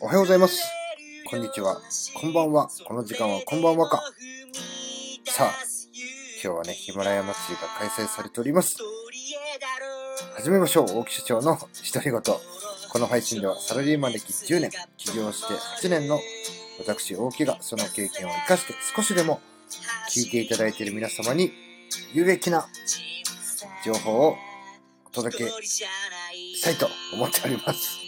おはようございます。こんにちは。こんばんは。この時間はこんばんはか。さあ、今日はね、ヒマラヤ祭りが開催されております。始めましょう。大木社長の独り言。この配信ではサラリーマン歴10年、起業して8年の私、大木がその経験を生かして少しでも聞いていただいている皆様に有益な情報をお届けしたいと思っております。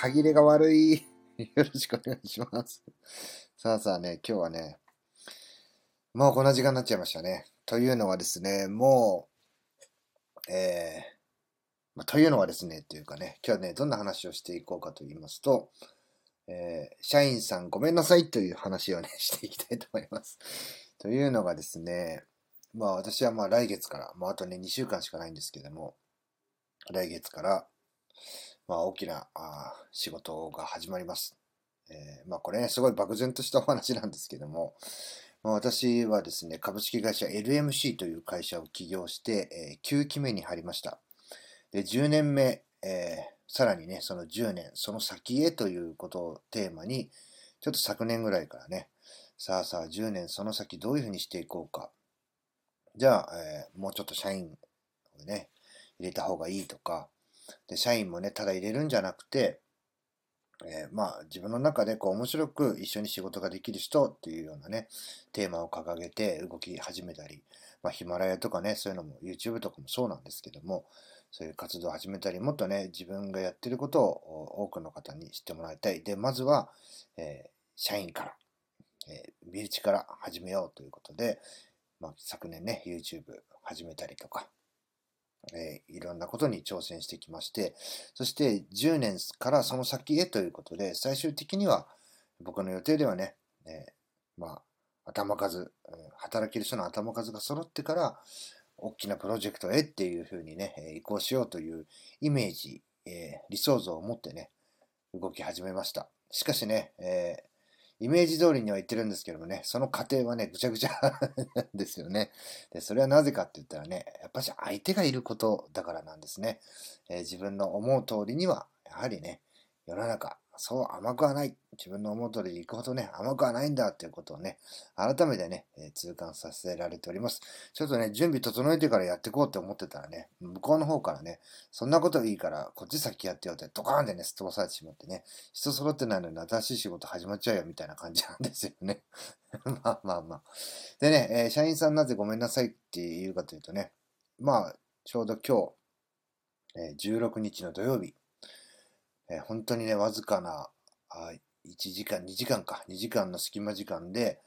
歯切れが悪い。よろしくお願いします。さあさあね、今日はね、もうこんな時間になっちゃいましたね。というのはですね、もう、えー、まあ、というのはですね、っていうかね、今日はね、どんな話をしていこうかと言いますと、えー、社員さんごめんなさいという話をね、していきたいと思います。というのがですね、まあ私はまあ来月から、まああとね、2週間しかないんですけども、来月から、まあ大きなあ仕事が始まります。えー、まあこれね、すごい漠然としたお話なんですけども、まあ、私はですね、株式会社 LMC という会社を起業して、えー、9期目に入りました。で、10年目、えー、さらにね、その10年、その先へということをテーマに、ちょっと昨年ぐらいからね、さあさあ10年その先どういうふうにしていこうか。じゃあ、えー、もうちょっと社員をね、入れた方がいいとか、で、社員もね、ただ入れるんじゃなくて、えー、まあ自分の中でこう面白く一緒に仕事ができる人っていうようなね、テーマを掲げて動き始めたり、まあヒマラヤとかね、そういうのも YouTube とかもそうなんですけども、そういう活動を始めたり、もっとね、自分がやってることを多くの方に知ってもらいたい。で、まずは、えー、社員から、えー、身内から始めようということで、まあ、昨年ね、YouTube 始めたりとか、えー、いろんなことに挑戦してきまして、そして10年からその先へということで、最終的には僕の予定ではね、えー、まあ、頭数、働ける人の頭数が揃ってから、大きなプロジェクトへっていうふうにね、移行しようというイメージ、えー、理想像を持ってね、動き始めました。しかしね、えーイメージ通りには言ってるんですけどもね、その過程はね、ぐちゃぐちゃ なんですよね。で、それはなぜかって言ったらね、やっぱし相手がいることだからなんですね。えー、自分の思う通りには、やはりね、世の中、そう甘くはない。自分の思う通りで行くほどね、甘くはないんだっていうことをね、改めてね、えー、痛感させられております。ちょっとね、準備整えてからやっていこうって思ってたらね、向こうの方からね、そんなこといいから、こっち先やってよって、ドカーンでね、すっ飛ばされてしまってね、人揃ってないのに新しい仕事始まっちゃうよみたいな感じなんですよね。まあまあまあ。でね、えー、社員さんなぜごめんなさいって言うかというとね、まあ、ちょうど今日、えー、16日の土曜日、えー、本当にね、わずかな、あ1時間、2時間か、2時間の隙間時間で、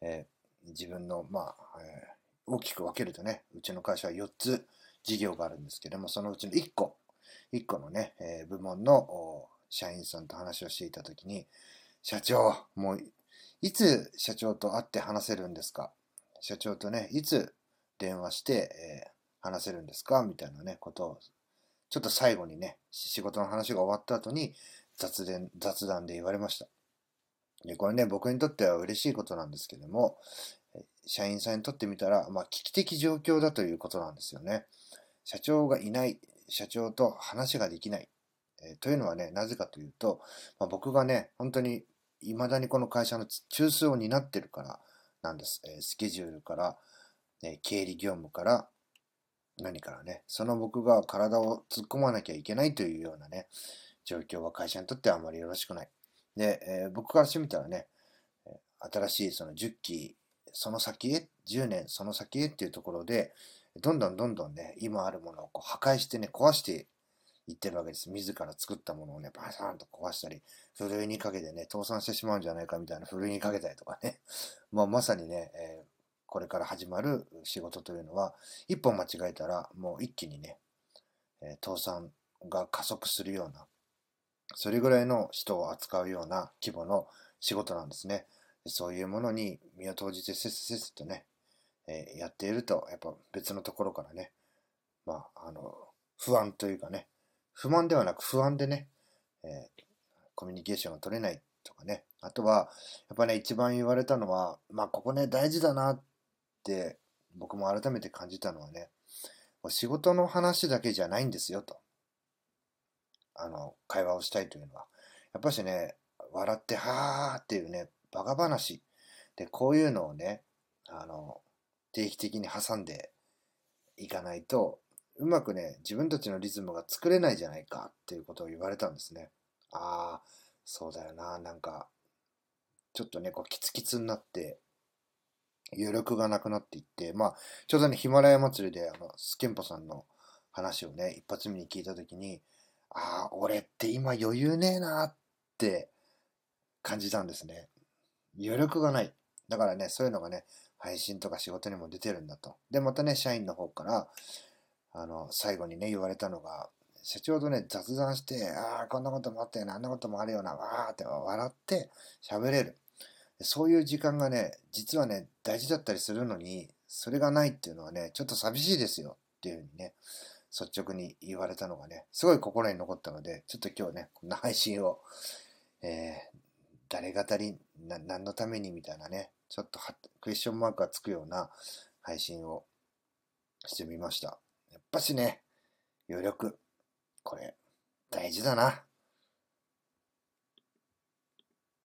えー、自分の、まあ、えー、大きく分けるとね、うちの会社は4つ事業があるんですけども、そのうちの1個、1個のね、え、部門の社員さんと話をしていたときに、社長、もう、いつ社長と会って話せるんですか？社長とね、いつ電話して、え話せるんですか？みたいなね、ことを、ちょっと最後にね、仕事の話が終わった後に雑談雑談で言われました。で、これね、僕にとっては嬉しいことなんですけども、社員さんにとってみたら、まあ、危機的状況だということなんですよね。社長がいない、社長と話ができない。えー、というのはね、なぜかというと、まあ、僕がね、本当に未だにこの会社の中枢を担ってるからなんです。えー、スケジュールから、えー、経理業務から、何からね、その僕が体を突っ込まなきゃいけないというようなね、状況は会社にとってはあまりよろしくない。で、えー、僕からしてみたらね、新しいその10期、その先へ、10年その先へっていうところで、どんどんどんどんね、今あるものをこう破壊してね、壊していってるわけです。自ら作ったものをね、バサーンと壊したり、ふるいにかけてね、倒産してしまうんじゃないかみたいなふるいにかけたりとかね。まあ、まさにね、えー、これから始まる仕事というのは、一本間違えたら、もう一気にね、え、倒産が加速するような、それぐらいの人を扱うような規模の仕事なんですね。そういうものに身を投じてせっせっせとね、えー、やっていると、やっぱ別のところからね、まあ、あの、不安というかね、不満ではなく不安でね、えー、コミュニケーションが取れないとかね、あとは、やっぱね、一番言われたのは、まあ、ここね、大事だなって、僕も改めて感じたのはね、仕事の話だけじゃないんですよと。あの、会話をしたいというのは。やっぱしね、笑って、はーっていうね、バカ話。で、こういうのをね、あの、定期的に挟んでいかないと、うまくね、自分たちのリズムが作れないじゃないかっていうことを言われたんですね。ああ、そうだよな、なんか、ちょっとね、こう、キツキツになって、余力がなくなっていって、まあ、ちょうどね、ヒマラヤ祭りで、あの、スケンポさんの話をね、一発目に聞いたときに、ああ、俺って今余裕ねえなって感じたんですね。余力がない。だからね、そういうのがね、配信とか仕事にも出てるんだと。で、またね、社員の方から、あの、最後にね、言われたのが、社長とね、雑談して、ああ、こんなこともあったよな、あんなこともあるよな、わーって笑って喋れる。そういう時間がね、実はね、大事だったりするのに、それがないっていうのはね、ちょっと寂しいですよっていうふうにね、率直に言われたのがね、すごい心に残ったので、ちょっと今日ね、こんな配信を、えー、誰語り、な、何のためにみたいなね、ちょっとクエスチョンマークがつくような配信をしてみました。やっぱしね、余力、これ、大事だな。